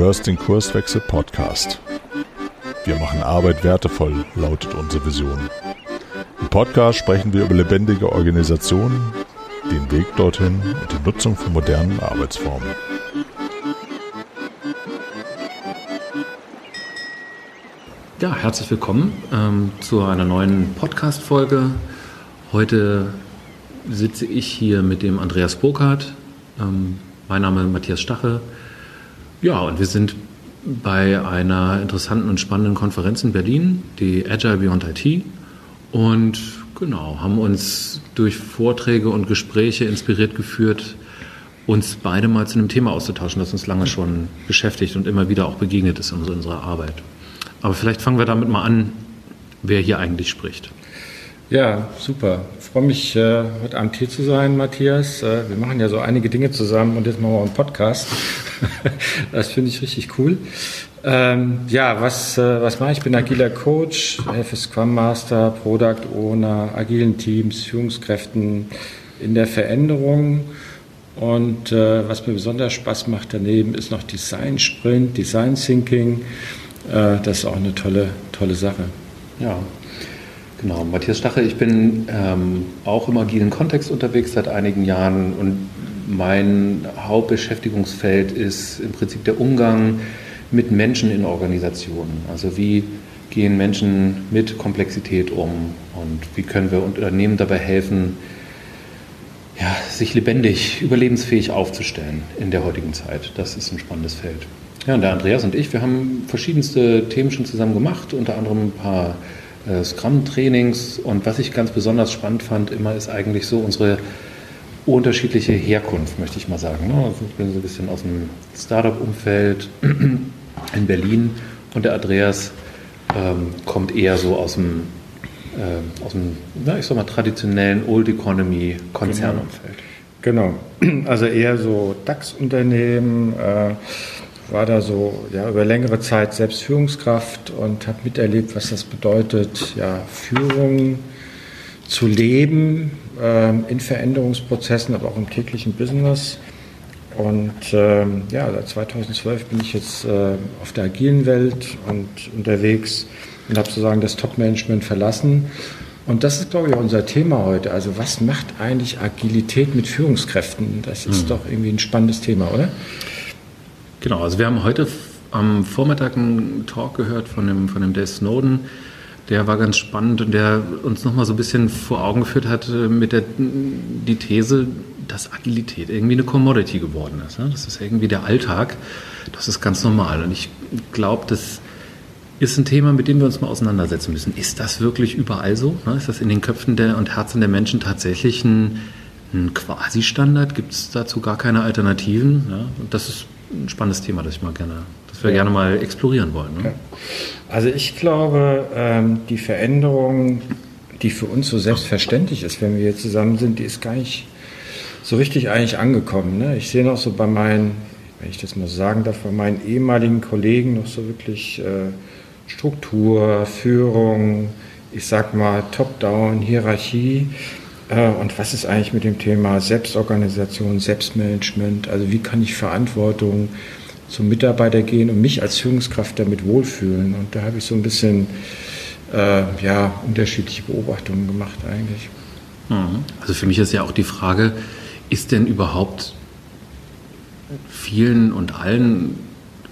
hörst den Kurswechsel Podcast. Wir machen Arbeit wertevoll, lautet unsere Vision. Im Podcast sprechen wir über lebendige Organisationen, den Weg dorthin und die Nutzung von modernen Arbeitsformen. Ja, herzlich willkommen ähm, zu einer neuen Podcast-Folge. Heute sitze ich hier mit dem Andreas Burkhardt. Ähm, mein Name ist Matthias Stache. Ja, und wir sind bei einer interessanten und spannenden Konferenz in Berlin, die Agile Beyond IT. Und genau, haben uns durch Vorträge und Gespräche inspiriert geführt, uns beide mal zu einem Thema auszutauschen, das uns lange schon beschäftigt und immer wieder auch begegnet ist in unserer Arbeit. Aber vielleicht fangen wir damit mal an, wer hier eigentlich spricht. Ja, super. Ich freue mich, äh, heute Abend hier zu sein, Matthias. Äh, wir machen ja so einige Dinge zusammen und jetzt machen wir einen Podcast. das finde ich richtig cool. Ähm, ja, was, äh, was mache ich? Ich bin agiler Coach, helfe Scrum Master, Product Owner, agilen Teams, Führungskräften in der Veränderung. Und äh, was mir besonders Spaß macht daneben, ist noch Design Sprint, Design Thinking. Äh, das ist auch eine tolle, tolle Sache. Ja, Genau, Matthias Stache, ich bin ähm, auch im agilen Kontext unterwegs seit einigen Jahren und mein Hauptbeschäftigungsfeld ist im Prinzip der Umgang mit Menschen in Organisationen. Also wie gehen Menschen mit Komplexität um und wie können wir Unternehmen dabei helfen, ja, sich lebendig, überlebensfähig aufzustellen in der heutigen Zeit. Das ist ein spannendes Feld. Ja, und der Andreas und ich, wir haben verschiedenste Themen schon zusammen gemacht, unter anderem ein paar äh, Scrum-Trainings. Und was ich ganz besonders spannend fand, immer ist eigentlich so unsere unterschiedliche Herkunft, möchte ich mal sagen. Ne? Also ich bin so ein bisschen aus dem Startup-Umfeld in Berlin und der Andreas ähm, kommt eher so aus dem, äh, aus dem na, ich sag mal, traditionellen Old Economy Konzernumfeld. Genau. genau. Also eher so DAX-Unternehmen. Äh war da so ja, über längere Zeit selbst Führungskraft und habe miterlebt, was das bedeutet, ja, Führung zu leben äh, in Veränderungsprozessen, aber auch im täglichen Business. Und ähm, ja, seit 2012 bin ich jetzt äh, auf der agilen Welt und unterwegs und habe sozusagen das Top-Management verlassen. Und das ist, glaube ich, auch unser Thema heute. Also was macht eigentlich Agilität mit Führungskräften? Das ist mhm. doch irgendwie ein spannendes Thema, oder? Genau, also wir haben heute am Vormittag einen Talk gehört von dem, von dem Dave Snowden. Der war ganz spannend und der uns nochmal so ein bisschen vor Augen geführt hat äh, mit der die These, dass Agilität irgendwie eine Commodity geworden ist. Ne? Das ist irgendwie der Alltag. Das ist ganz normal. Und ich glaube, das ist ein Thema, mit dem wir uns mal auseinandersetzen müssen. Ist das wirklich überall so? Ne? Ist das in den Köpfen der, und Herzen der Menschen tatsächlich ein, ein Quasi-Standard? Gibt es dazu gar keine Alternativen? Ja? Und das ist ein spannendes Thema, das ich mal gerne, das wir ja. gerne mal explorieren wollen. Ne? Also ich glaube, ähm, die Veränderung, die für uns so selbstverständlich ist, wenn wir hier zusammen sind, die ist gar nicht so richtig eigentlich angekommen. Ne? Ich sehe noch so bei meinen, wenn ich das mal sagen darf, bei meinen ehemaligen Kollegen noch so wirklich äh, Struktur, Führung, ich sag mal Top-Down, Hierarchie. Äh, und was ist eigentlich mit dem Thema Selbstorganisation, Selbstmanagement? Also wie kann ich Verantwortung zum Mitarbeiter gehen und mich als Führungskraft damit wohlfühlen? Und da habe ich so ein bisschen äh, ja, unterschiedliche Beobachtungen gemacht eigentlich. Mhm. Also für mich ist ja auch die Frage, ist denn überhaupt vielen und allen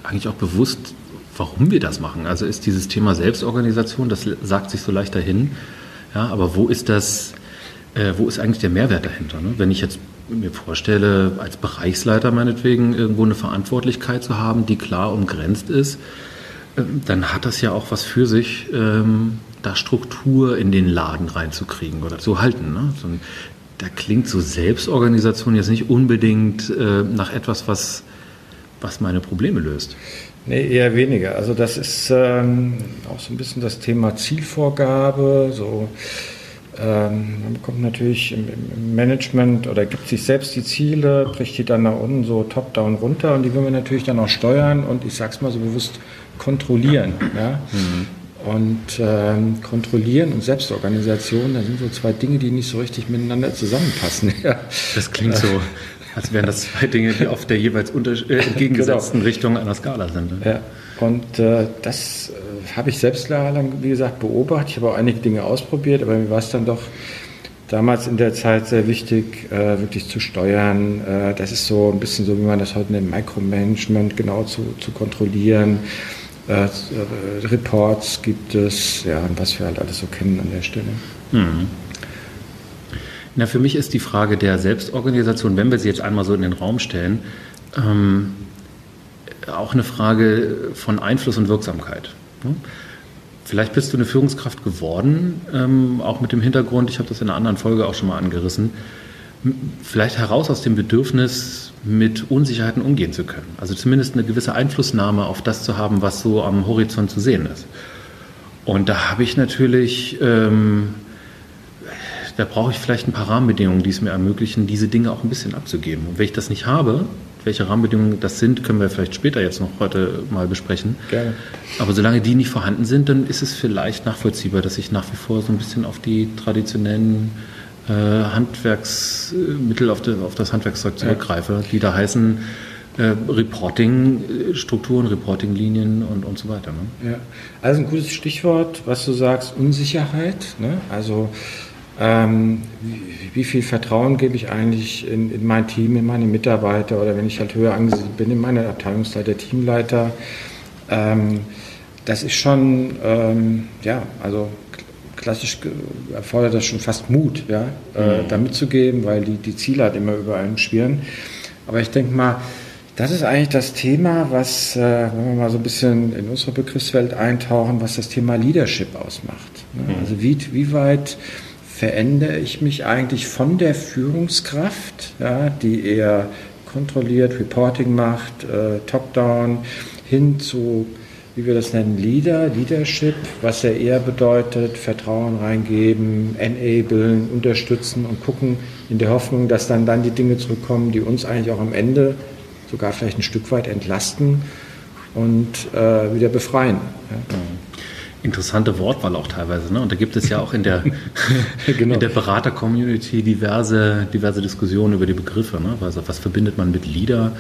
eigentlich auch bewusst, warum wir das machen? Also ist dieses Thema Selbstorganisation, das sagt sich so leicht dahin, ja, aber wo ist das äh, wo ist eigentlich der Mehrwert dahinter? Ne? Wenn ich jetzt mir vorstelle, als Bereichsleiter meinetwegen irgendwo eine Verantwortlichkeit zu haben, die klar umgrenzt ist, äh, dann hat das ja auch was für sich, ähm, da Struktur in den Laden reinzukriegen oder zu halten. Ne? So, da klingt so Selbstorganisation jetzt nicht unbedingt äh, nach etwas, was, was meine Probleme löst. Nee, eher weniger. Also das ist ähm, auch so ein bisschen das Thema Zielvorgabe, so ähm, man bekommt natürlich im, Management oder gibt sich selbst die Ziele, bricht die dann nach unten so top-down runter und die will man natürlich dann auch steuern und ich sag's mal so bewusst kontrollieren. Ja? Mhm. Und ähm, kontrollieren und Selbstorganisation, das sind so zwei Dinge, die nicht so richtig miteinander zusammenpassen. Ja. Das klingt so Als wären das zwei Dinge, die auf der jeweils äh, entgegengesetzten genau. Richtung einer Skala sind. Ne? Ja. Und äh, das äh, habe ich selbst jahrelang, wie gesagt, beobachtet. Ich habe auch einige Dinge ausprobiert, aber mir war es dann doch damals in der Zeit sehr wichtig, äh, wirklich zu steuern. Äh, das ist so ein bisschen so, wie man das heute nennt, Micromanagement genau zu, zu kontrollieren. Äh, äh, Reports gibt es, ja, was wir halt alles so kennen an der Stelle. Mhm. Na, für mich ist die Frage der Selbstorganisation, wenn wir sie jetzt einmal so in den Raum stellen, ähm, auch eine Frage von Einfluss und Wirksamkeit. Ne? Vielleicht bist du eine Führungskraft geworden, ähm, auch mit dem Hintergrund, ich habe das in einer anderen Folge auch schon mal angerissen, vielleicht heraus aus dem Bedürfnis, mit Unsicherheiten umgehen zu können. Also zumindest eine gewisse Einflussnahme auf das zu haben, was so am Horizont zu sehen ist. Und da habe ich natürlich, ähm, da brauche ich vielleicht ein paar Rahmenbedingungen, die es mir ermöglichen, diese Dinge auch ein bisschen abzugeben. Und wenn ich das nicht habe, welche Rahmenbedingungen das sind, können wir vielleicht später jetzt noch heute mal besprechen. Gerne. Aber solange die nicht vorhanden sind, dann ist es vielleicht nachvollziehbar, dass ich nach wie vor so ein bisschen auf die traditionellen äh, Handwerksmittel, auf, auf, das Handwerkszeug zurückgreife, ja. die da heißen äh, Reporting-Strukturen, Reporting-Linien und, und so weiter. Ne? Ja. Also ein gutes Stichwort, was du sagst, Unsicherheit. Ne? Also ähm, wie, wie, viel Vertrauen gebe ich eigentlich in, in, mein Team, in meine Mitarbeiter oder wenn ich halt höher angesiedelt bin, in meine Abteilungsleiter, Teamleiter. Ähm, das ist schon, ähm, ja, also klassisch erfordert das schon fast Mut, ja, äh, mhm. da mitzugeben, weil die, die Ziele halt immer über einen schwirren. Aber ich denke mal, das ist eigentlich das Thema, was, äh, wenn wir mal so ein bisschen in unsere Begriffswelt eintauchen, was das Thema Leadership ausmacht. Ne? Mhm. Also wie, wie weit verändere ich mich eigentlich von der Führungskraft, ja, die eher kontrolliert Reporting macht, äh, top-down, hin zu, wie wir das nennen, Leader, Leadership, was ja eher bedeutet, Vertrauen reingeben, enablen, unterstützen und gucken in der Hoffnung, dass dann, dann die Dinge zurückkommen, die uns eigentlich auch am Ende sogar vielleicht ein Stück weit entlasten und äh, wieder befreien. Ja. Mhm interessante Wortwahl auch teilweise. Ne? Und da gibt es ja auch in der, genau. der Berater-Community diverse, diverse Diskussionen über die Begriffe. Ne? Also was verbindet man mit Leader?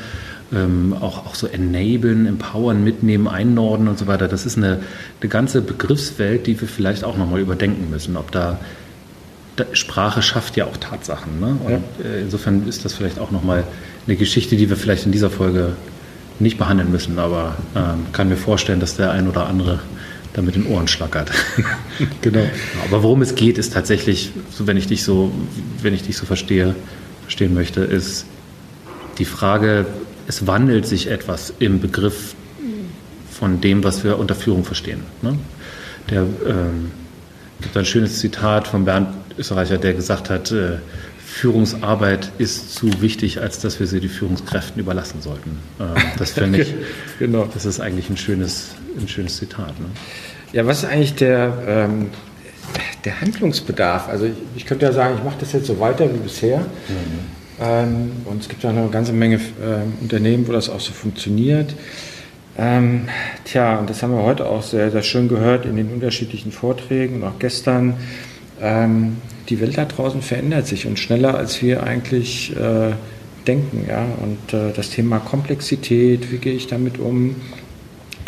Ähm, auch, auch so enablen, empowern, mitnehmen, einnorden und so weiter. Das ist eine, eine ganze Begriffswelt, die wir vielleicht auch nochmal überdenken müssen. Ob da, da, Sprache schafft ja auch Tatsachen. Ne? Und ja. Äh, insofern ist das vielleicht auch nochmal eine Geschichte, die wir vielleicht in dieser Folge nicht behandeln müssen. Aber ähm, kann mir vorstellen, dass der ein oder andere da mit den Ohren schlackert. genau. Aber worum es geht, ist tatsächlich, wenn ich dich so, wenn ich dich so verstehe, verstehen möchte, ist die Frage, es wandelt sich etwas im Begriff von dem, was wir unter Führung verstehen. Ne? Der ähm, gibt ein schönes Zitat von Bernd Österreicher, der gesagt hat, äh, Führungsarbeit ist zu wichtig, als dass wir sie die Führungskräften überlassen sollten. Ähm, das finde ich, genau. das ist eigentlich ein schönes, ein schönes Zitat. Ne? Ja, was ist eigentlich der, ähm, der Handlungsbedarf? Also ich, ich, könnte ja sagen, ich mache das jetzt so weiter wie bisher. Mhm. Ähm, und es gibt ja noch eine ganze Menge ähm, Unternehmen, wo das auch so funktioniert. Ähm, tja, und das haben wir heute auch sehr, sehr schön gehört in den unterschiedlichen Vorträgen und auch gestern. Ähm, die Welt da draußen verändert sich und schneller, als wir eigentlich äh, denken. Ja? Und äh, das Thema Komplexität, wie gehe ich damit um?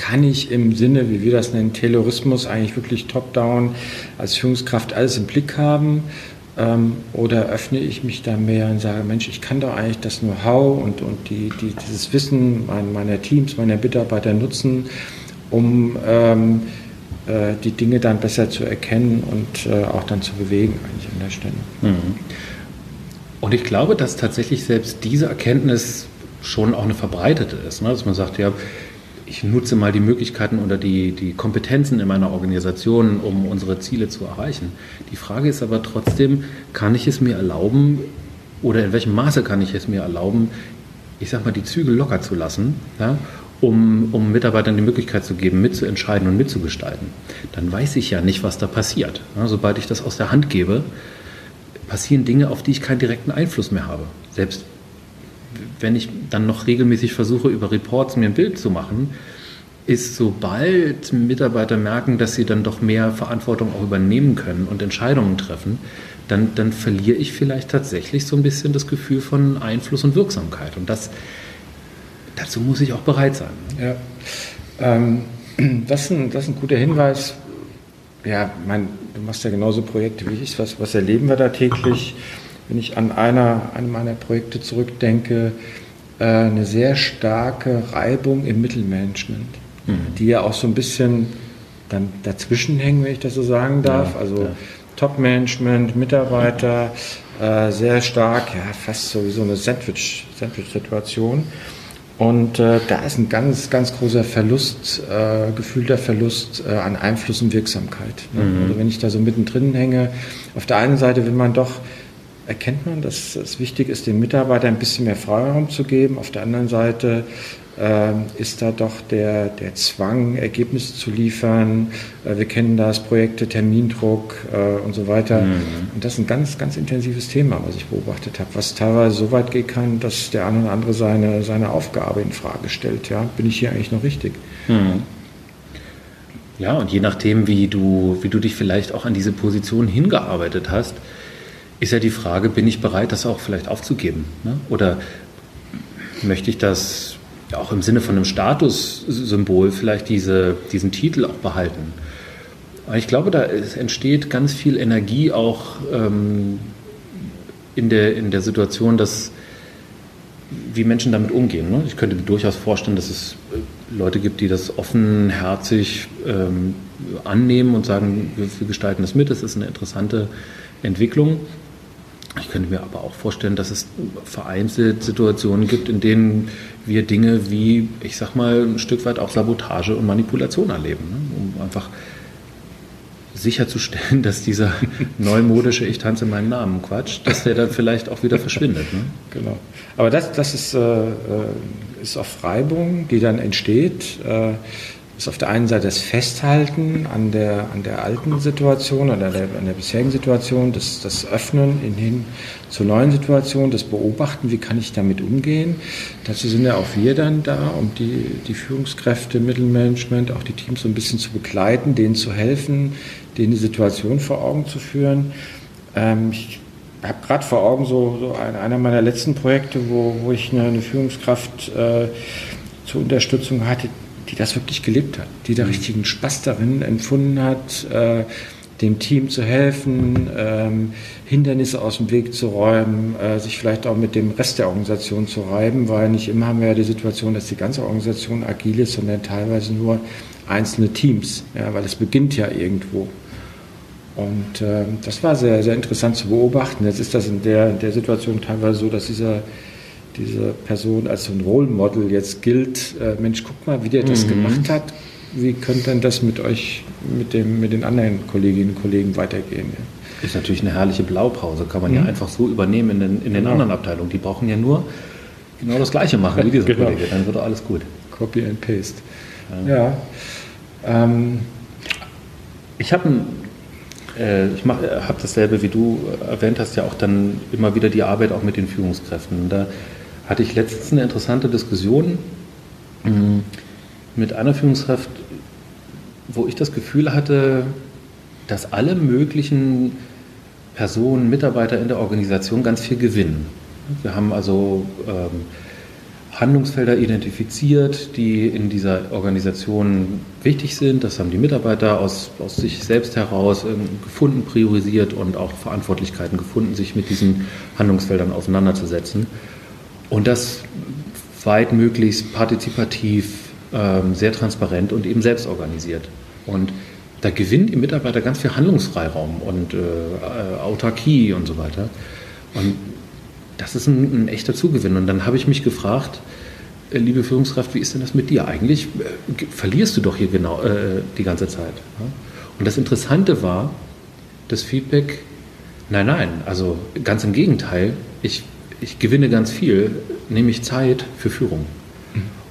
Kann ich im Sinne, wie wir das nennen, Taylorismus eigentlich wirklich top-down als Führungskraft alles im Blick haben? Ähm, oder öffne ich mich da mehr und sage, Mensch, ich kann doch eigentlich das Know-how und, und die, die, dieses Wissen meiner Teams, meiner Mitarbeiter nutzen, um ähm, äh, die Dinge dann besser zu erkennen und äh, auch dann zu bewegen eigentlich an der Stelle. Mhm. Und ich glaube, dass tatsächlich selbst diese Erkenntnis schon auch eine verbreitete ist, ne? dass man sagt, ja, ich nutze mal die Möglichkeiten oder die, die Kompetenzen in meiner Organisation, um unsere Ziele zu erreichen. Die Frage ist aber trotzdem, kann ich es mir erlauben oder in welchem Maße kann ich es mir erlauben, ich sag mal, die Zügel locker zu lassen ja, um, um Mitarbeitern die Möglichkeit zu geben, mitzuentscheiden und mitzugestalten, dann weiß ich ja nicht, was da passiert. Ja, sobald ich das aus der Hand gebe, passieren Dinge, auf die ich keinen direkten Einfluss mehr habe. Selbst wenn ich dann noch regelmäßig versuche, über Reports mir ein Bild zu machen, ist, sobald Mitarbeiter merken, dass sie dann doch mehr Verantwortung auch übernehmen können und Entscheidungen treffen, dann, dann verliere ich vielleicht tatsächlich so ein bisschen das Gefühl von Einfluss und Wirksamkeit. Und das, dazu muss ich auch bereit sein. Ja. Ähm, das, ist ein, das ist ein guter Hinweis. Ja, mein, du machst ja genauso Projekte wie ich. Was, was erleben wir da täglich? Wenn ich an einer, einem meiner Projekte zurückdenke, äh, eine sehr starke Reibung im Mittelmanagement, mhm. die ja auch so ein bisschen dann dazwischen hängen, wenn ich das so sagen darf. Ja, also ja. Top-Management, Mitarbeiter, äh, sehr stark, ja, fast so wie so eine Sandwich-Situation. Und äh, da ist ein ganz, ganz großer Verlust, äh, gefühlter Verlust äh, an Einfluss und Wirksamkeit. Ne? Mhm. Also wenn ich da so mittendrin hänge, auf der einen Seite will man doch erkennt man, dass es wichtig ist, den Mitarbeitern ein bisschen mehr Freiraum zu geben. Auf der anderen Seite äh, ist da doch der, der Zwang, Ergebnisse zu liefern. Äh, wir kennen das, Projekte, Termindruck äh, und so weiter. Mhm. Und das ist ein ganz, ganz intensives Thema, was ich beobachtet habe, was teilweise so weit gehen kann, dass der eine oder andere seine, seine Aufgabe in Frage stellt. Ja? Bin ich hier eigentlich noch richtig? Mhm. Ja, und je nachdem, wie du, wie du dich vielleicht auch an diese Position hingearbeitet hast, ist ja die Frage, bin ich bereit, das auch vielleicht aufzugeben? Ne? Oder möchte ich das auch im Sinne von einem Statussymbol vielleicht diese, diesen Titel auch behalten? Ich glaube, da entsteht ganz viel Energie auch ähm, in, der, in der Situation, dass wie Menschen damit umgehen. Ne? Ich könnte mir durchaus vorstellen, dass es äh, Leute gibt, die das offenherzig ähm, annehmen und sagen, wir, wir gestalten das mit, das ist eine interessante Entwicklung. Ich könnte mir aber auch vorstellen, dass es vereinzelt Situationen gibt, in denen wir Dinge wie, ich sag mal, ein Stück weit auch Sabotage und Manipulation erleben, ne? um einfach sicherzustellen, dass dieser neumodische Ich tanze meinen Namen Quatsch, dass der dann vielleicht auch wieder verschwindet. Ne? Genau. Aber das, das ist, äh, äh ist auf Reibung, die dann entsteht. Äh, ist auf der einen Seite das Festhalten an der, an der alten Situation oder der, an der bisherigen Situation, das, das Öffnen in, hin zur neuen Situation, das Beobachten, wie kann ich damit umgehen. Dazu sind ja auch wir dann da, um die, die Führungskräfte, Mittelmanagement, auch die Teams so ein bisschen zu begleiten, denen zu helfen, denen die Situation vor Augen zu führen. Ähm, ich habe gerade vor Augen so, so ein, einer meiner letzten Projekte, wo, wo ich eine, eine Führungskraft äh, zur Unterstützung hatte, die das wirklich gelebt hat, die da mhm. richtigen Spaß darin empfunden hat, äh, dem Team zu helfen, ähm, Hindernisse aus dem Weg zu räumen, äh, sich vielleicht auch mit dem Rest der Organisation zu reiben, weil nicht immer haben wir ja die Situation, dass die ganze Organisation agil ist, sondern teilweise nur einzelne Teams, ja, weil es beginnt ja irgendwo. Und äh, das war sehr, sehr interessant zu beobachten. Jetzt ist das in der, der Situation teilweise so, dass dieser diese Person als so ein Role Model jetzt gilt, äh, Mensch, guck mal, wie der das mhm. gemacht hat. Wie könnte denn das mit euch, mit, dem, mit den anderen Kolleginnen und Kollegen weitergehen? Ja? Ist natürlich eine herrliche Blaupause, kann man mhm. ja einfach so übernehmen in den, in den genau. anderen Abteilungen. Die brauchen ja nur genau das Gleiche machen wie dieser genau. Kollege, dann wird alles gut. Copy and Paste. Ja. ja. Ähm. Ich habe äh, ich habe dasselbe, wie du erwähnt hast, ja auch dann immer wieder die Arbeit auch mit den Führungskräften. Da hatte ich letztens eine interessante Diskussion mm, mit einer Führungskraft, wo ich das Gefühl hatte, dass alle möglichen Personen, Mitarbeiter in der Organisation ganz viel gewinnen. Wir haben also ähm, Handlungsfelder identifiziert, die in dieser Organisation wichtig sind. Das haben die Mitarbeiter aus, aus sich selbst heraus ähm, gefunden, priorisiert und auch Verantwortlichkeiten gefunden, sich mit diesen Handlungsfeldern auseinanderzusetzen. Und das weit möglichst partizipativ, ähm, sehr transparent und eben selbst organisiert. Und da gewinnen die Mitarbeiter ganz viel Handlungsfreiraum und äh, Autarkie und so weiter. Und das ist ein, ein, echter Zugewinn. Und dann habe ich mich gefragt, äh, liebe Führungskraft, wie ist denn das mit dir? Eigentlich äh, verlierst du doch hier genau äh, die ganze Zeit. Und das Interessante war, das Feedback, nein, nein, also ganz im Gegenteil, ich ich gewinne ganz viel, nämlich Zeit für Führung.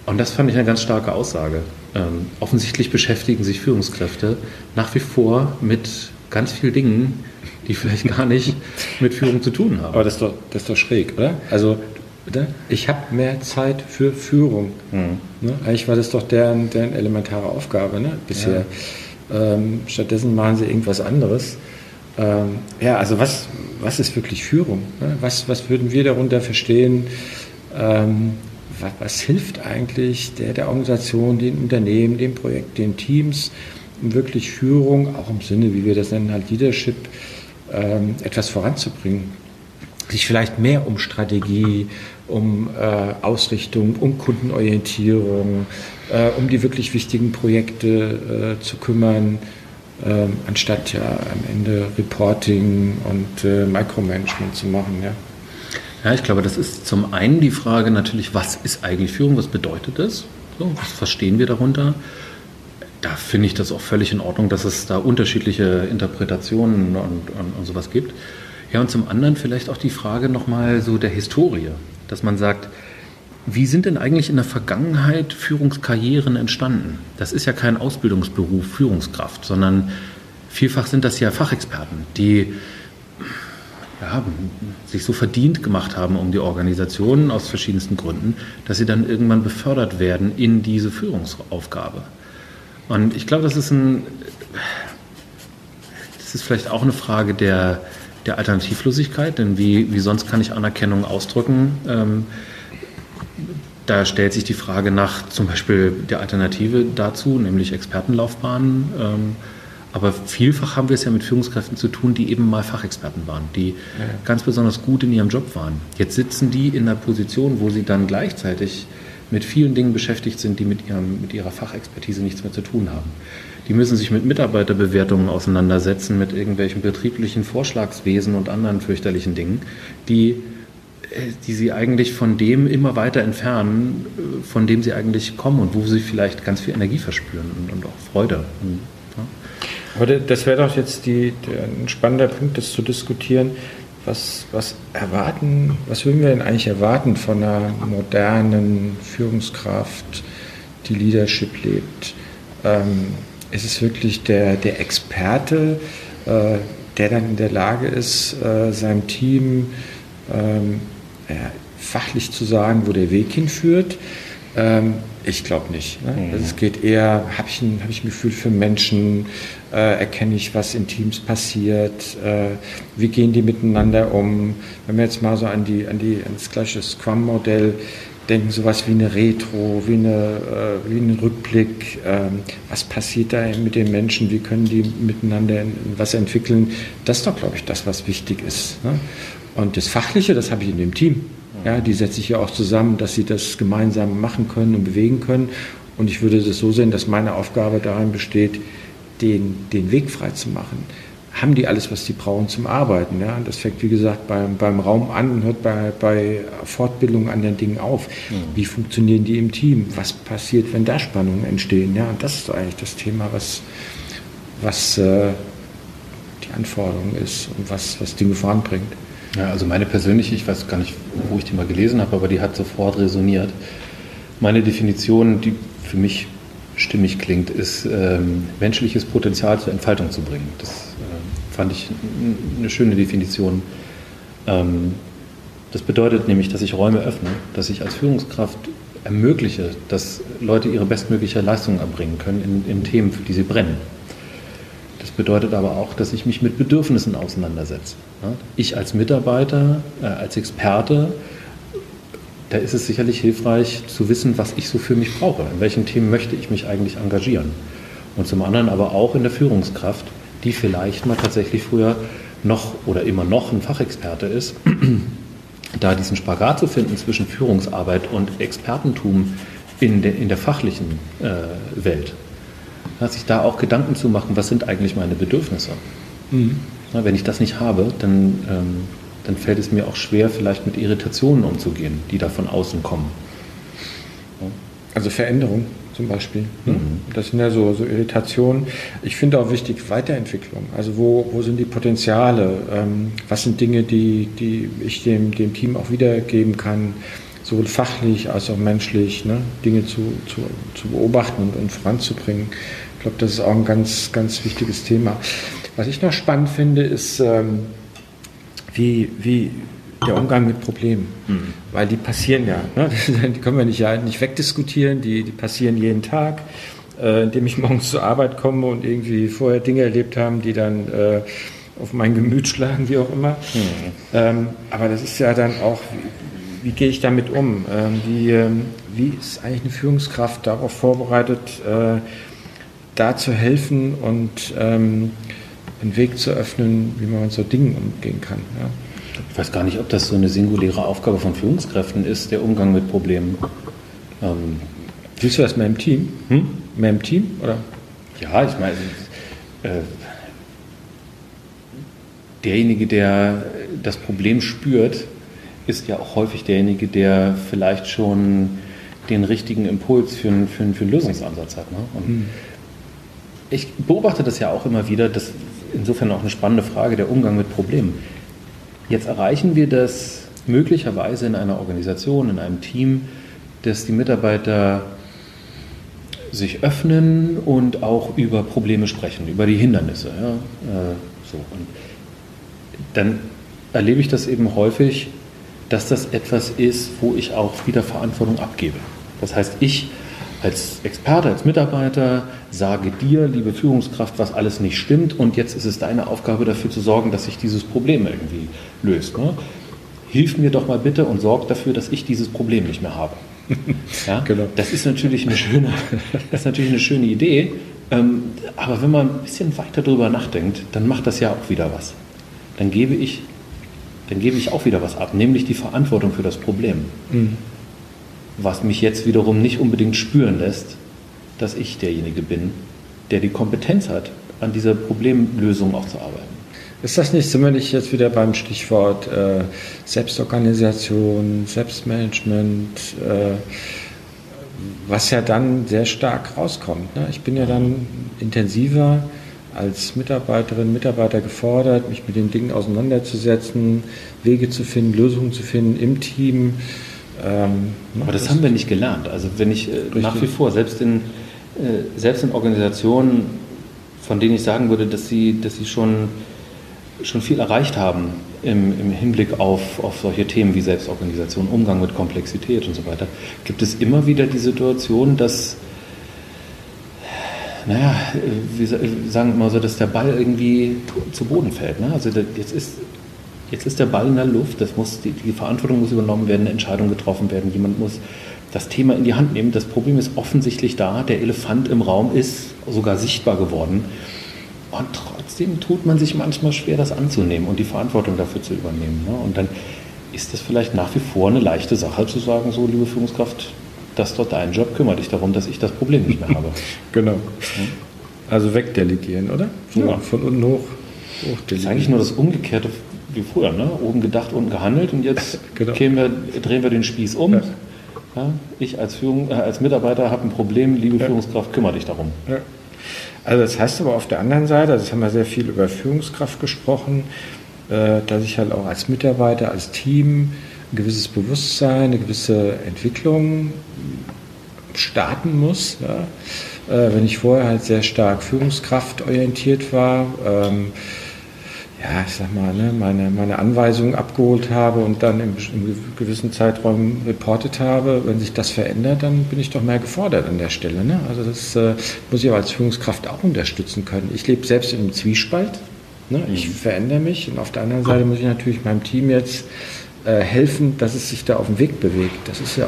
Und das fand ich eine ganz starke Aussage. Ähm, offensichtlich beschäftigen sich Führungskräfte nach wie vor mit ganz vielen Dingen, die vielleicht gar nicht mit Führung zu tun haben. Aber das ist doch, das ist doch schräg, oder? Also Ich habe mehr Zeit für Führung. Mhm. Ne? Eigentlich war das doch deren, deren elementare Aufgabe ne? bisher. Ja. Ähm, stattdessen machen sie irgendwas anderes. Ähm, ja, also was, was ist wirklich Führung? Ne? Was, was würden wir darunter verstehen? Ähm, was, was, hilft eigentlich der, der Organisation, den Unternehmen, dem Projekt, den Teams, um wirklich Führung, auch im Sinne, wie wir das nennen, halt Leadership, ähm, etwas voranzubringen? Sich vielleicht mehr um Strategie, um äh, Ausrichtung, um Kundenorientierung, äh, um die wirklich wichtigen Projekte äh, zu kümmern, ähm, anstatt ja am Ende Reporting und äh, Micromanagement zu machen. Ja. ja, ich glaube, das ist zum einen die Frage natürlich, was ist eigentlich Führung, was bedeutet das? So, was verstehen wir darunter? Da finde ich das auch völlig in Ordnung, dass es da unterschiedliche Interpretationen und, und, und sowas gibt. Ja, und zum anderen vielleicht auch die Frage nochmal so der Historie, dass man sagt, wie sind denn eigentlich in der Vergangenheit Führungskarrieren entstanden? Das ist ja kein Ausbildungsberuf Führungskraft, sondern vielfach sind das ja Fachexperten, die ja, sich so verdient gemacht haben um die Organisation aus verschiedensten Gründen, dass sie dann irgendwann befördert werden in diese Führungsaufgabe. Und ich glaube, das ist ein, das ist vielleicht auch eine Frage der, der Alternativlosigkeit, denn wie, wie sonst kann ich Anerkennung ausdrücken? Ähm, da stellt sich die Frage nach zum Beispiel der Alternative dazu, nämlich Expertenlaufbahnen. Ähm, aber vielfach haben wir es ja mit Führungskräften zu tun, die eben mal Fachexperten waren, die ja. ganz besonders gut in ihrem Job waren. Jetzt sitzen die in einer Position, wo sie dann gleichzeitig mit vielen Dingen beschäftigt sind, die mit, ihrem, mit ihrer Fachexpertise nichts mehr zu tun haben. Die müssen sich mit Mitarbeiterbewertungen auseinandersetzen, mit irgendwelchen betrieblichen Vorschlagswesen und anderen fürchterlichen Dingen, die die sie eigentlich von dem immer weiter entfernen, äh, von dem sie eigentlich kommen und wo sie vielleicht ganz viel Energie verspüren und, und auch Freude. Und, ja. Aber das wäre doch jetzt die, der, ein spannender Punkt, das zu diskutieren. Was, was erwarten, was würden wir denn eigentlich erwarten von einer modernen Führungskraft, die Leadership lebt? Ähm, ist es wirklich der, der Experte, äh, der dann in der Lage ist, äh, seinem Team ähm, fachlich zu sagen, wo der Weg hinführt. Ähm, ich glaube nicht. Ne? Mhm. Also es geht eher, habe ich, ein, hab ich ein Gefühl für Menschen, äh, erkenne ich, was in Teams passiert, äh, wie gehen die miteinander um. Wenn wir jetzt mal so an, die, an, die, an das gleiche Scrum-Modell denken, sowas wie eine Retro, wie, eine, äh, wie einen Rückblick, ähm, was passiert da mit den Menschen, wie können die miteinander was entwickeln, das ist doch, glaube ich, das, was wichtig ist. Ne? Und das Fachliche, das habe ich in dem Team. Ja, die setze ich ja auch zusammen, dass sie das gemeinsam machen können und bewegen können. Und ich würde das so sehen, dass meine Aufgabe darin besteht, den, den Weg frei zu machen. Haben die alles, was sie brauchen zum Arbeiten? Ja? Das fängt, wie gesagt, beim, beim Raum an und hört bei, bei Fortbildung an den Dingen auf. Mhm. Wie funktionieren die im Team? Was passiert, wenn da Spannungen entstehen? Ja, und das ist eigentlich das Thema, was, was äh, die Anforderung ist und was, was Dinge voranbringt. Ja, also meine persönliche, ich weiß gar nicht, wo ich die mal gelesen habe, aber die hat sofort resoniert. Meine Definition, die für mich stimmig klingt, ist ähm, menschliches Potenzial zur Entfaltung zu bringen. Das äh, fand ich eine schöne Definition. Ähm, das bedeutet nämlich, dass ich Räume öffne, dass ich als Führungskraft ermögliche, dass Leute ihre bestmögliche Leistung erbringen können in, in Themen, für die sie brennen. Bedeutet aber auch, dass ich mich mit Bedürfnissen auseinandersetze. Ich als Mitarbeiter, äh, als Experte, da ist es sicherlich hilfreich zu wissen, was ich so für mich brauche. In welchen Themen möchte ich mich eigentlich engagieren. Und zum anderen aber auch in der Führungskraft, die vielleicht mal tatsächlich früher noch oder immer noch ein Fachexperte ist, da diesen Spagat zu finden zwischen Führungsarbeit und Expertentum in der, in der fachlichen äh, Welt sich da auch Gedanken zu machen, was sind eigentlich meine Bedürfnisse. Mhm. Na, wenn ich das nicht habe, dann, ähm, dann fällt es mir auch schwer, vielleicht mit Irritationen umzugehen, die da von außen kommen. Ja. Also Veränderung zum Beispiel. Ne? Mhm. Das sind ja so, so Irritationen. Ich finde auch wichtig Weiterentwicklung. Also wo, wo sind die Potenziale? Ähm, was sind Dinge, die, die ich dem, dem Team auch wiedergeben kann? Sowohl fachlich als auch menschlich, ne, Dinge zu, zu, zu beobachten und, und voranzubringen. Ich glaube, das ist auch ein ganz, ganz wichtiges Thema. Was ich noch spannend finde, ist, ähm, wie, wie, der Umgang mit Problemen. Mhm. Weil die passieren ja. Ne? Die können wir nicht, ja, nicht wegdiskutieren, die, die passieren jeden Tag, äh, indem ich morgens zur Arbeit komme und irgendwie vorher Dinge erlebt habe, die dann äh, auf mein Gemüt schlagen, wie auch immer. Mhm. Ähm, aber das ist ja dann auch, wie, gehe ich damit um? Ähm, wie, ähm, wie ist eigentlich eine Führungskraft darauf vorbereitet, äh, da zu helfen und ähm, einen Weg zu öffnen, wie man mit so Dingen umgehen kann? Ja? Ich weiß gar nicht, ob das so eine singuläre Aufgabe von Führungskräften ist, der Umgang mit Problemen. Ähm, Willst du das mehr im Team? Hm? Mehr im Team? Oder? Ja, ich meine, äh, derjenige, der das Problem spürt, ist ja auch häufig derjenige, der vielleicht schon den richtigen Impuls für, einen, für, für einen Lösungsansatz hat. Ne? Und hm. Ich beobachte das ja auch immer wieder, das ist insofern auch eine spannende Frage, der Umgang mit Problemen. Jetzt erreichen wir das möglicherweise in einer Organisation, in einem Team, dass die Mitarbeiter sich öffnen und auch über Probleme sprechen, über die Hindernisse. Ja, äh, so. Und dann erlebe ich das eben häufig, dass das etwas ist, wo ich auch wieder Verantwortung abgebe. Das heißt, ich als Experte, als Mitarbeiter sage dir, liebe Führungskraft, was alles nicht stimmt und jetzt ist es deine Aufgabe dafür zu sorgen, dass sich dieses Problem irgendwie löst. Ne? Hilf mir doch mal bitte und sorg dafür, dass ich dieses Problem nicht mehr habe. Ja? Genau. Das ist natürlich eine schöne, das ist natürlich eine schöne Idee, ähm, aber wenn man ein bisschen weiter darüber nachdenkt, dann macht das ja auch wieder was. Dann gebe ich, dann gebe ich auch wieder was ab, nämlich die Verantwortung für das Problem. Mhm was mich jetzt wiederum nicht unbedingt spüren lässt, dass ich derjenige bin, der die Kompetenz hat, an dieser Problemlösung auch zu arbeiten. Ist das nicht, sind wir nicht jetzt wieder beim Stichwort äh, Selbstorganisation, Selbstmanagement, äh, was ja dann sehr stark rauskommt? Ne? Ich bin ja dann intensiver als Mitarbeiterin, Mitarbeiter gefordert, mich mit den Dingen auseinanderzusetzen, Wege zu finden, Lösungen zu finden im Team, ähm, Aber das, das, haben wir nicht gelernt. Also wenn ich äh, nach wie vor, selbst in, äh, selbst in Organisationen, von denen ich sagen würde, dass sie, dass sie schon, schon viel erreicht haben im, im Hinblick auf, auf solche Themen wie Selbstorganisation, Umgang mit Komplexität und so weiter, gibt es immer wieder die Situation, dass naja, wir sagen immer so, dass der Ball irgendwie zu Boden fällt. Ne? Also jetzt ist Jetzt ist der Ball in der Luft, das muss, die, die Verantwortung muss übernommen werden, eine Entscheidung getroffen werden, jemand muss das Thema in die Hand nehmen. Das Problem ist offensichtlich da, der Elefant im Raum ist sogar sichtbar geworden. Und trotzdem tut man sich manchmal schwer, das anzunehmen und die Verantwortung dafür zu übernehmen. Ne? Und dann ist das vielleicht nach wie vor eine leichte Sache zu sagen, so liebe Führungskraft, das ist doch dein Job, kümmere dich darum, dass ich das Problem nicht mehr habe. genau. Also wegdelegieren, oder? So, ja. Von unten hoch. hoch das ist eigentlich nur das Umgekehrte wie früher, ne? oben gedacht, unten gehandelt und jetzt genau. wir, drehen wir den Spieß um. Ja. Ja, ich als, Führung, äh, als Mitarbeiter habe ein Problem, liebe ja. Führungskraft, kümmere dich darum. Also das heißt aber auf der anderen Seite, also jetzt haben wir sehr viel über Führungskraft gesprochen, äh, dass ich halt auch als Mitarbeiter, als Team ein gewisses Bewusstsein, eine gewisse Entwicklung starten muss. Ja? Äh, wenn ich vorher halt sehr stark Führungskraft orientiert war, ähm, ja, ich sag mal, ne, meine, meine Anweisungen abgeholt habe und dann im, im, gewissen Zeitraum reportet habe, wenn sich das verändert, dann bin ich doch mehr gefordert an der Stelle. Ne? Also das äh, muss ich aber als Führungskraft auch unterstützen können. Ich lebe selbst in einem Zwiespalt. Ne? Ich mhm. verändere mich und auf der anderen Seite muss ich natürlich meinem Team jetzt äh, helfen, dass es sich da auf den Weg bewegt. Das ist ja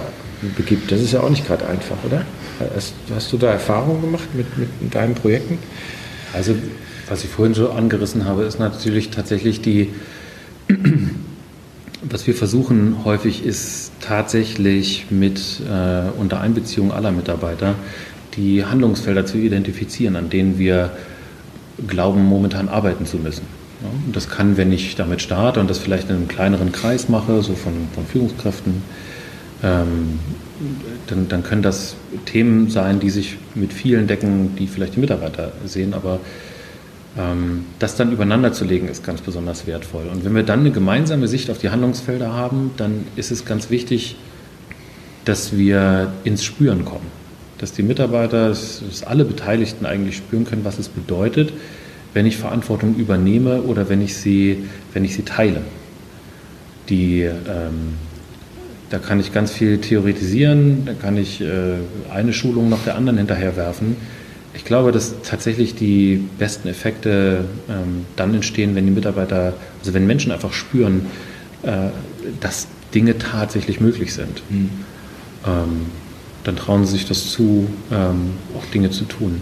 begibt. Das ist ja auch nicht gerade einfach, oder? Hast, hast, du da Erfahrungen gemacht mit, mit deinen Projekten? Also was ich vorhin schon angerissen habe, ist natürlich tatsächlich die, was wir versuchen häufig ist tatsächlich mit äh, unter Einbeziehung aller Mitarbeiter die Handlungsfelder zu identifizieren, an denen wir glauben, momentan arbeiten zu müssen. Ja, und das kann, wenn ich damit starte und das vielleicht in einem kleineren Kreis mache, so von, von Führungskräften, ähm, dann, dann können das Themen sein, die sich mit vielen decken, die vielleicht die Mitarbeiter sehen, aber ähm, das dann übereinander zu legen, ist ganz besonders wertvoll. Und wenn wir dann eine gemeinsame Sicht auf die Handlungsfelder haben, dann ist es ganz wichtig, dass wir ins Spüren kommen. Dass die Mitarbeiter, dass alle Beteiligten eigentlich spüren können, was es bedeutet, wenn ich Verantwortung übernehme oder wenn ich sie, wenn ich sie teile. die, ähm, da kann ich ganz viel theoretisieren, da kann ich äh, eine Schulung nach der anderen hinterherwerfen. Ich glaube, dass tatsächlich die besten Effekte ähm, dann entstehen, wenn die Mitarbeiter, also wenn Menschen einfach spüren, äh, dass Dinge tatsächlich möglich sind. Mhm. Ähm, dann trauen sie sich das zu, ähm, auch Dinge zu tun.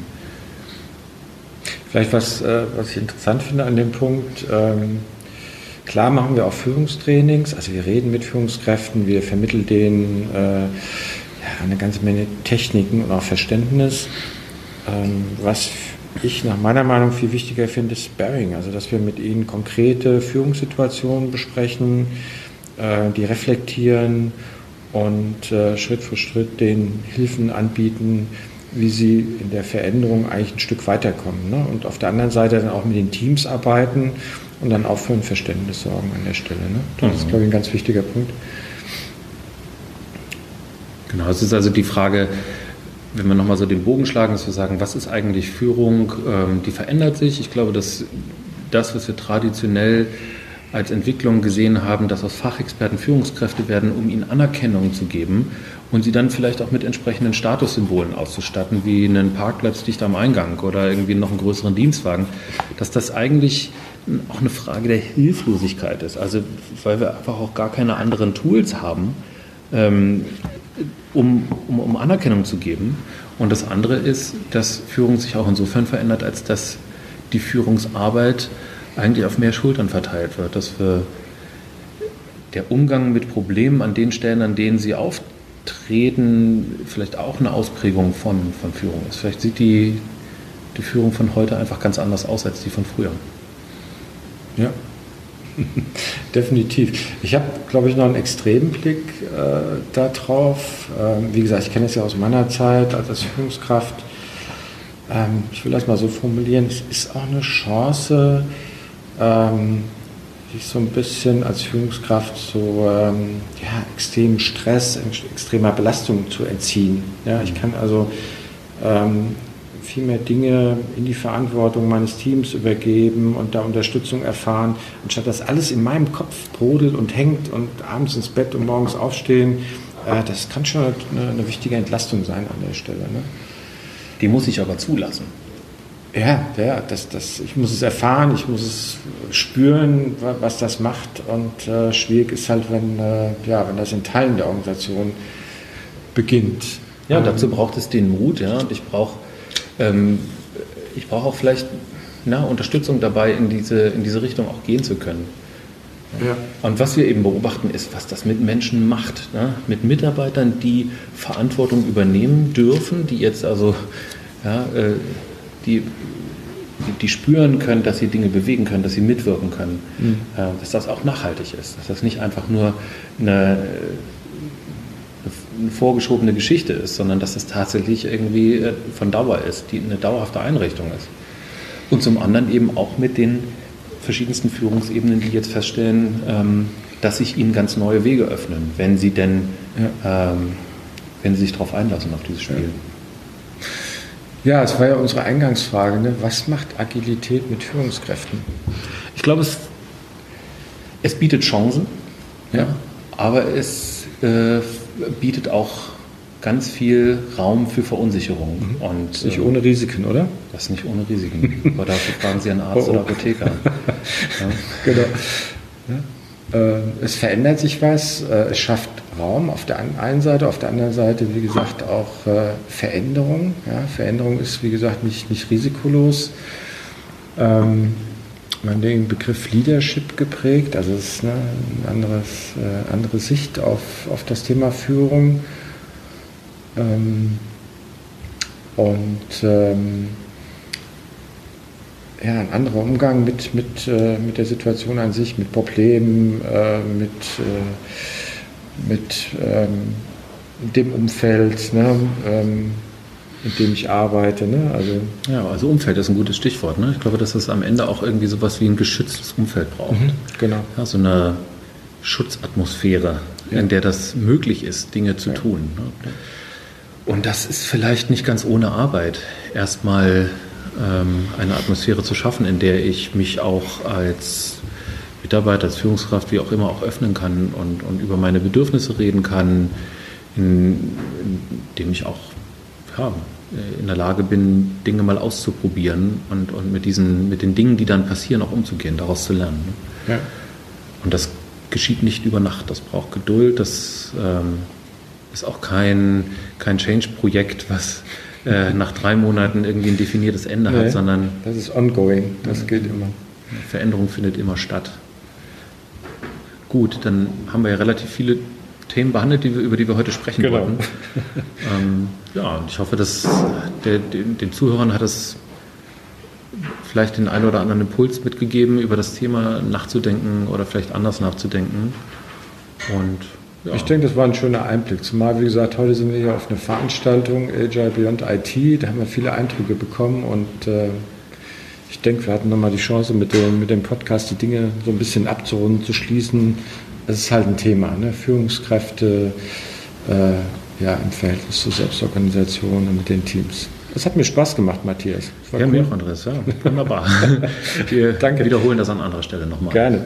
Vielleicht was, äh, was ich interessant finde an dem Punkt, ähm, klar machen wir auch Führungstrainings, also wir reden mit Führungskräften, wir vermitteln denen äh, ja, eine ganze Menge Techniken und auch Verständnis. Ähm, was ich nach meiner Meinung viel wichtiger finde, ist Sparring, also dass wir mit ihnen konkrete Führungssituationen besprechen, äh, die reflektieren und äh, Schritt für Schritt den Hilfen anbieten, wie sie in der Veränderung eigentlich ein Stück weiterkommen. Ne? Und auf der anderen Seite dann auch mit den Teams arbeiten und dann auch für ein Verständnis sorgen an der Stelle. Ne? Das mhm. ist, glaube ich, ein ganz wichtiger Punkt. Genau, es ist also die Frage, wenn wir nochmal so den Bogen schlagen, dass wir sagen, was ist eigentlich Führung, ähm, die verändert sich. Ich glaube, dass das, was wir traditionell als Entwicklung gesehen haben, dass aus Fachexperten Führungskräfte werden, um ihnen Anerkennung zu geben und sie dann vielleicht auch mit entsprechenden Statussymbolen auszustatten, wie einen Parkplatz dicht am Eingang oder irgendwie noch einen größeren Dienstwagen, dass das eigentlich auch eine Frage der Hilflosigkeit ist. Also weil wir einfach auch gar keine anderen Tools haben, ähm, um, um, um Anerkennung zu geben. Und das andere ist, dass Führung sich auch insofern verändert, als dass die Führungsarbeit eigentlich auf mehr Schultern verteilt wird, dass wir der Umgang mit Problemen an den Stellen, an denen sie auftreten, vielleicht auch eine Ausprägung von, von Führung ist. Vielleicht sieht die, die Führung von heute einfach ganz anders aus als die von früher. Ja, definitiv. Ich habe, glaube ich, noch einen extremen Blick äh, darauf. Ähm, wie gesagt, ich kenne es ja aus meiner Zeit als Führungskraft. Ähm, ich will das mal so formulieren, es ist auch eine Chance, ähm, sich so ein bisschen als Führungskraft so ähm, ja, extremen Stress, extremer Belastung zu entziehen. Ja, ich kann also ähm, viel mehr Dinge in die Verantwortung meines Teams übergeben und da Unterstützung erfahren, anstatt dass alles in meinem Kopf brodelt und hängt und abends ins Bett und morgens aufstehen. Äh, das kann schon eine, eine, wichtige Entlastung sein an der Stelle. Ne? Die muss ich aber zulassen. Ja, ja das, das, ich muss es erfahren, ich muss es spüren, was das macht. Und äh, schwierig ist halt, wenn, äh, ja, wenn das in Teilen der Organisation beginnt. Ja, dazu ähm, braucht es den Mut, ja. Und ich brauche ähm, ich brauche auch vielleicht na, Unterstützung dabei, in diese, in diese Richtung auch gehen zu können. Ja. Und was wir eben beobachten, ist, was das mit Menschen macht. Ne? Mit Mitarbeitern, die Verantwortung übernehmen dürfen, die jetzt also ja, äh, die, die, spüren können, dass sie Dinge bewegen können, dass sie mitwirken können, mhm. äh, dass das auch nachhaltig ist, dass das nicht einfach nur eine, eine vorgeschobene Geschichte ist, sondern dass das tatsächlich irgendwie äh, von Dauer ist, die eine dauerhafte Einrichtung ist. Und zum anderen eben auch mit den verschiedensten Führungsebenen, die jetzt feststellen, ähm, dass sich ihnen ganz neue Wege öffnen, wenn sie denn, ja. ähm, wenn sie sich darauf einlassen auf dieses Spiel. Ja. Ja, es war ja unsere Eingangsfrage. Ne? Was macht Agilität mit Führungskräften? Ich glaube, es, es bietet Chancen, ja. aber es äh, bietet auch ganz viel Raum für Verunsicherung. Mhm. Und, nicht äh, ohne Risiken, oder? Das ist nicht ohne Risiken. aber dafür fragen Sie einen Arzt oh, oh. oder Apotheker. ja. Genau. Ja. Äh, es verändert sich was, äh, es schafft Raum auf der einen Seite, auf der anderen Seite, wie gesagt, auch äh, Veränderung. Ja, Veränderung ist, wie gesagt, nicht, nicht risikolos. Ähm, man den Begriff Leadership geprägt, also es ist eine, eine anderes, andere Sicht auf, auf das Thema Führung. Ähm, und ähm, ja, ein anderer Umgang mit, mit, äh, mit der Situation an sich, mit Problemen, äh, mit äh, mit ähm, dem Umfeld, ne, ähm, in dem ich arbeite. Ne? Also, ja, also Umfeld ist ein gutes Stichwort. Ne? Ich glaube, dass es am Ende auch irgendwie so etwas wie ein geschütztes Umfeld braucht. Mhm, genau. Ja, so eine Schutzatmosphäre, ja. in der das möglich ist, Dinge zu ja. tun. Ne? Und das ist vielleicht nicht ganz ohne Arbeit, erstmal eine Atmosphäre zu schaffen, in der ich mich auch als Mitarbeiter, als Führungskraft, wie auch immer, auch öffnen kann und, und über meine Bedürfnisse reden kann, in, indem ich auch ja, in der Lage bin, Dinge mal auszuprobieren und, und mit, diesen, mit den Dingen, die dann passieren, auch umzugehen, daraus zu lernen. Ne? Ja. Und das geschieht nicht über Nacht, das braucht Geduld, das ähm, ist auch kein, kein Change-Projekt, was äh, nach drei Monaten irgendwie ein definiertes Ende nee, hat, sondern. Das ist ongoing, das gilt immer. Veränderung findet immer statt. Gut, dann haben wir ja relativ viele Themen behandelt, die wir, über die wir heute sprechen genau. wollten. ähm, ja, und ich hoffe, dass der, den, den, Zuhörern hat es vielleicht den einen oder anderen Impuls mitgegeben, über das Thema nachzudenken oder vielleicht anders nachzudenken. Und ja. Ich denke, das war ein schöner Einblick. Zumal, wie gesagt, heute sind wir hier auf einer Veranstaltung, Agile Beyond IT. Da haben wir viele Eindrücke bekommen und äh, ich denke, wir hatten nochmal die Chance, mit dem, mit dem Podcast die Dinge so ein bisschen abzurunden, zu schließen. Es ist halt ein Thema, ne? Führungskräfte äh, ja, im Verhältnis zur Selbstorganisation und mit den Teams. Das hat mir Spaß gemacht, Matthias. ja, cool. mir auch, Andreas. Ja, wunderbar. wir Danke. wiederholen das an anderer Stelle nochmal. Gerne.